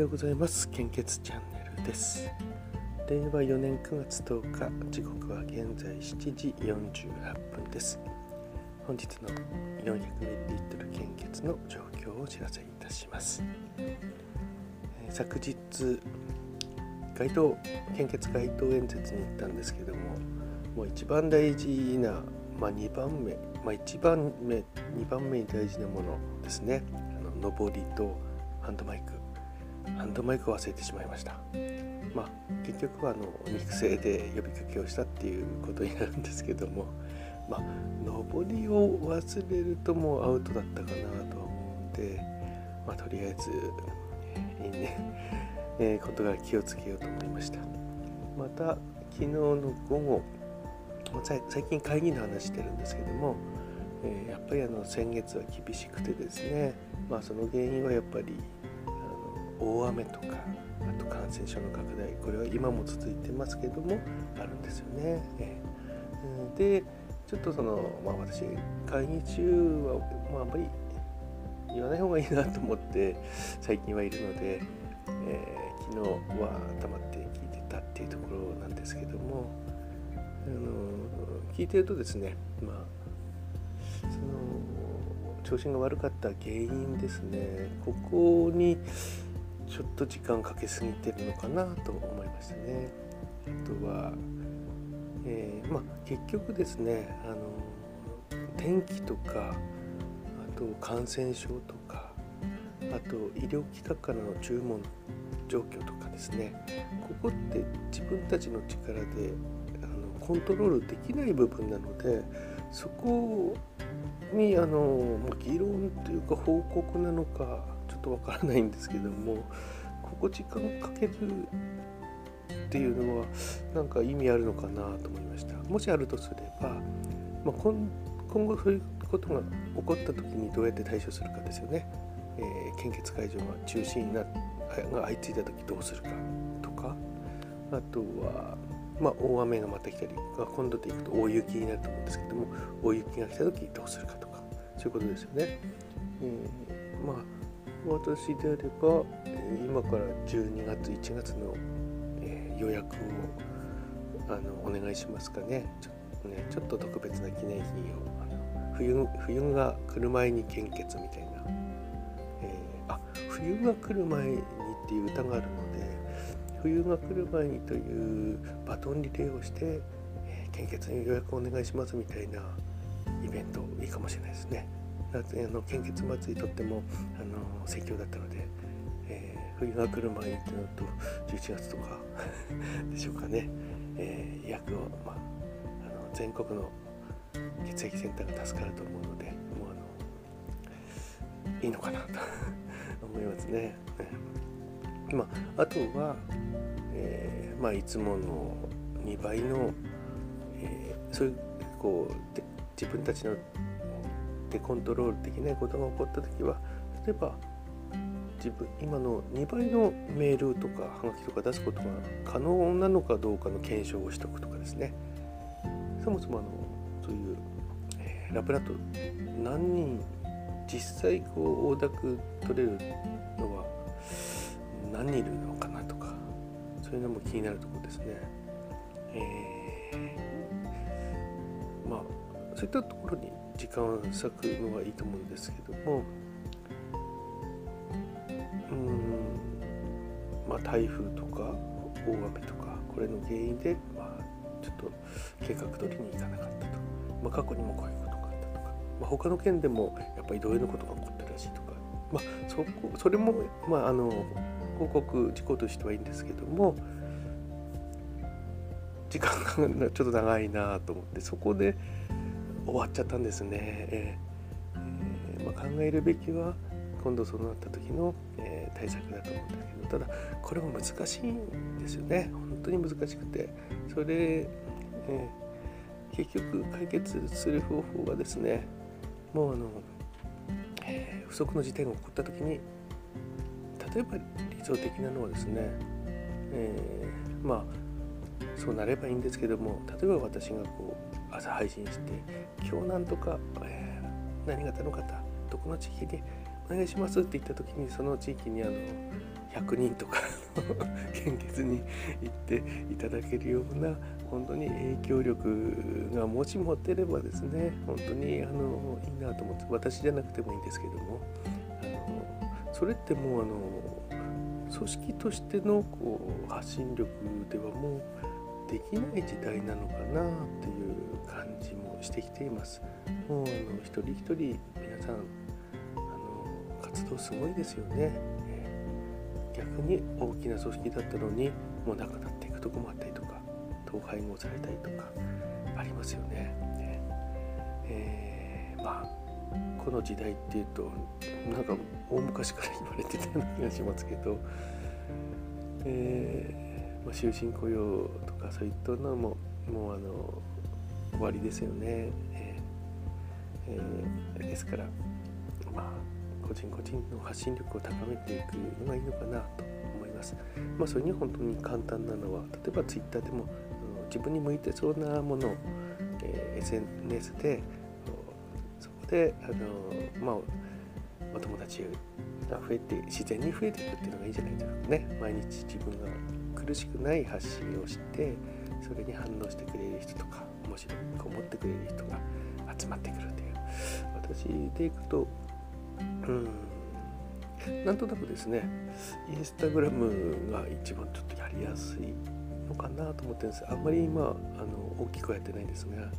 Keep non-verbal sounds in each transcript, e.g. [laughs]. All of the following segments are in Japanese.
ようございます。献血チャンネルです。令和4年9月10日時刻は現在7時48分です。本日の 400ml 献血の状況をお知らせいたします、えー、昨日街頭献血街頭演説に行ったんですけどももう一番大事な、まあ、2番目、まあ、1番目2番目に大事なものですね。あの上りとハンドマイク。ハンドマイクを忘れてしまいました。まあ結局はあの肉声で呼びかけをしたっていうことになるんですけどもまあ上りを忘れるともうアウトだったかなとは思うんでまあとりあえず、いいね、えー、ことが気をつけようと思いました。また昨日の午後最近会議の話してるんですけども、えー、やっぱりあの先月は厳しくてですねまあその原因はやっぱり大雨とかあと感染症の拡大これは今も続いてますけどもあるんですよね。えー、でちょっとその、まあ、私会議中は、まあ、あんまり言わない方がいいなと思って最近はいるので、えー、昨日は黙って聞いてたっていうところなんですけども、あの聞いてるとですねまあその調子が悪かった原因ですねここにちょっと時間かけすぎてるのかなと思いましたね。あとは、えー、まあ、結局ですねあの天気とかあと感染症とかあと医療機関からの注文状況とかですねここって自分たちの力であのコントロールできない部分なのでそこをにあの議論というか報告なのかちょっとわからないんですけどもここ時間かけるっていうのはなんか意味あるのかなと思いました。もしあるとすれば、まあ、今後そういうことが起こった時にどうやって対処するかですよね、えー、献血会場が中止になが相次いだ時どうするかとかあとはまあ、大雨がまた来たり今度でいくと大雪になると思うんですけども大雪が来た時どうするかとかそういうことですよね。えー、まあ私であれば今から12月1月の、え予約をあのお願いしますかね。ちょねちょっと特別な記念品をあの冬冬が来る前に献血みたいな、えー、あ冬が来る前にっていう歌があるので冬が来る前にというバトンリレーをして、えー、献血に予約お願いしますみたいなイベントいいかもしれないですね。あの献血祭りとってもあの盛況だったので、えー、冬が来る前にってなると11月とか [laughs] でしょうかね、えー、役を、まあ、あの全国の血液センターが助かると思うのでもうあのいいのかなと [laughs] 思いますね。まあ、あとは、えーまあ、いつもの2倍の、えー、そういうこうで自分たちのでコントロールできなことが起こった時は例えば自分今の2倍のメールとかハガキとか出すことが可能なのかどうかの検証をしておくとかですね。そもそもあのそういう、えー、ラブラット何人実際こう大濁取れるのは何人いるのかなとかそういうのも気になるところですね。えー、まあそういったところに時間を割くのがいいと思うんですけどもうんまあ台風とか大雨とかこれの原因で、まあ、ちょっと計画通りにいかなかったと、まあ、過去にもこういうことがあったとか、まあ、他の県でもやっぱり同様のことが起こったらしいとか、まあ、そこそれも、まあ、あの報告事項としてはいいんですけども時間がちょっと長いなと思ってそこで終わっちゃったんですね。えー、まあ、考えるべきは今度そうなった時の、えー、対策だと思うんですけどただこれも難しいんですよね本当に難しくてそれ、えー、結局解決する方法がですねもうあの、えー、不測の事態が起こった時に例えば理想的なのはですね、えー、まあそうなればいいんですけども例えば私がこう朝配信して今日なんとか、えー、何型の方どこの地域でお願いしますって言った時にその地域にあの100人とか [laughs] 献血に行っていただけるような本当に影響力がもし持てればですね本当にあのいいなと思って私じゃなくてもいいんですけどもあのそれってもうあの組織としてのこう発信力ではもうできない時代なのかなっていう感じもしてきています。もうあの一人一人皆さんあの活動すごいですよね。逆に大きな組織だったのにもうなくなっていくとこもあったりとか統廃合されたりとかありますよね。えー、まあこの時代っていうとなんか大昔から言われてたような気がしますけど、えーまあ、終身雇用とかそういったのももうあの終わりですよね。えーえー、ですからまあ個人個人の発信力を高めていくのがいいのかなと思います。まあ、それに本当に簡単なのは例えば Twitter でも自分に向いてそうなものを、えー、SNS でであの、まあ、お友達が増えて自然に増えていくっていうのがいいんじゃないですかね。毎日自分が苦しくない発信をしてそれに反応してくれる人とか面白く思ってくれる人が集まってくるっていう。私でいくとうんなんとなくですねインスタグラムが一番ちょっとやりやすいのかなと思ってるんです。あんまり今あの大きくはやってないんですが、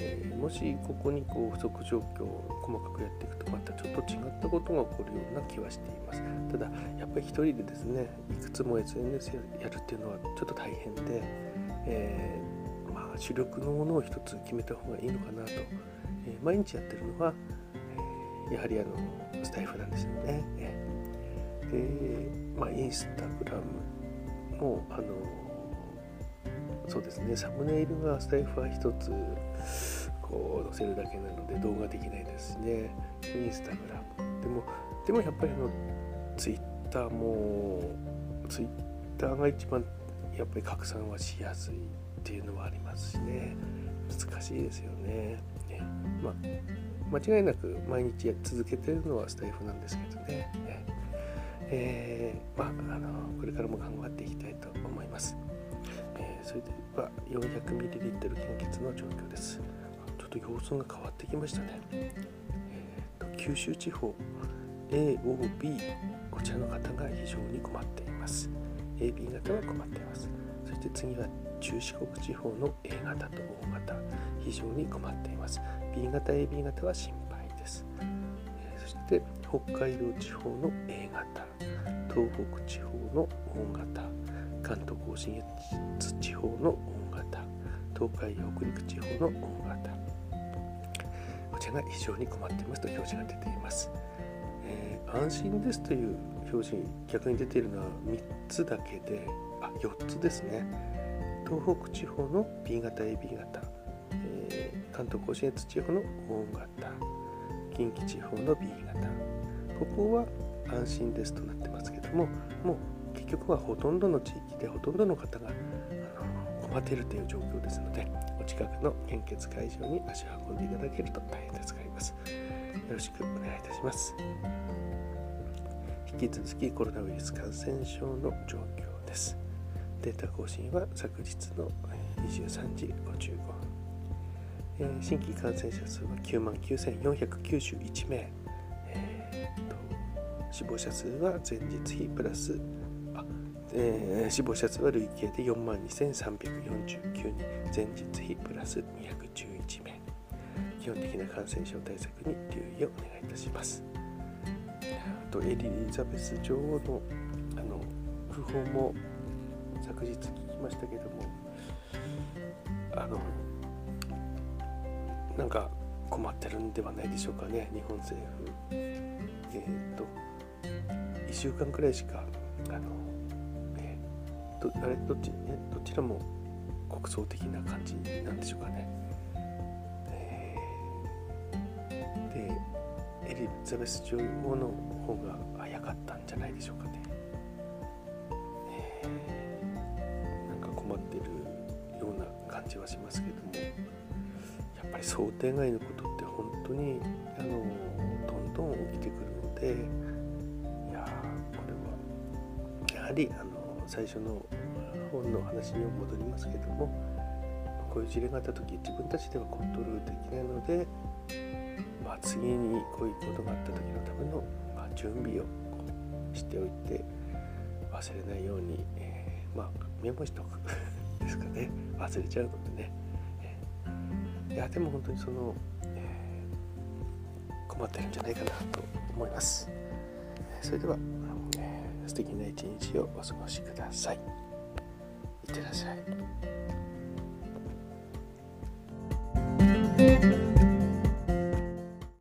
えー、もしここにこう不足状況を細かくやっていくとまたちょっと違ったことが起こるような気はしています。ただやっぱり一人でですねいくつも SNS やるっていうのはちょっと大変で、えー、まあ、主力のものを一つ決めた方がいいのかなと、えー、毎日やってるのはえやはりあのスタイフなんですよね。で、まあ、インスタグラムもあのそうですね。サムネイルがスタイフは一つこう載せるだけなので動画できないですしね。インスタグラム。でもでもやっぱりあのツイッターもツイッターが一番やっぱり拡散はしやすいっていうのはありますしね。難しいですよね。ね。まあ間違いなく毎日続けてるのはスタイフなんですけどね。えー、まあ、あのこれからも頑張っていきたいと思います。えー、それでは 400ml 献血の状況です。ちょっと様子が変わってきましたね。えーと、九州地方 AOB こちらの方が非常に困っています。AB 型は困っています。そして次は中四国地方の A 型と O 型非常に困っています B 型 AB 型は心配です、えそして北海道地方の A 型東北地方の O 型関東甲信越地方の O 型東海北陸地方の O 型。こちらが非常に困っていますと表示が出ています、えー、安心ですという表示逆に出ているのは3つだけであ4つですね。東北地方の B 型 AB 型、えー、関東甲信越地方の O 型。近畿地方の B 型。ここは安心ですとなってますけどももう結局はほとんどの地域でほとんどの方があの困っているという状況ですのでお近くの献血会場に足を運んでいただけると大変助かります。よろしくお願いいたします。引き続きコロナウイルス感染症の状況です。データ更新は昨日の23時55分、えー、新規感染者数は9万9491名、えーと、死亡者数は前日比プラスあ、えー、死亡者数は累計で4万2349人。前日比プラス211名。基本的な感染症対策に留意をお願いいたします。あとエリザベス女王のあの訃報も昨日聞きましたけどもあのなんか困ってるんではないでしょうかね。日本政府。えっ、と1週間くらいしかあの、どあれどっちどちらも国葬的な感じなんでしょうかね、え、でエリザベス女王の方が早かったんじゃないでしょうかね。なんか困ってるような感じはしますけども。やっぱり想定外のことって本当にあのどんどん起きてくるのでいやこれはやはりあの最初の本の話に戻りますけどもこういう事例があった時自分たちではコントロールできないので、まあ、次にこういうことがあった時のための、まあ、準備をしておいて忘れないように、えー、まあメモしておく [laughs] ですかね。忘れちゃうのでね、いやでも本当にその、えー、困ってるんじゃないかなと思います。それでは、素敵な一日をお過ごしください。いってらっしゃい。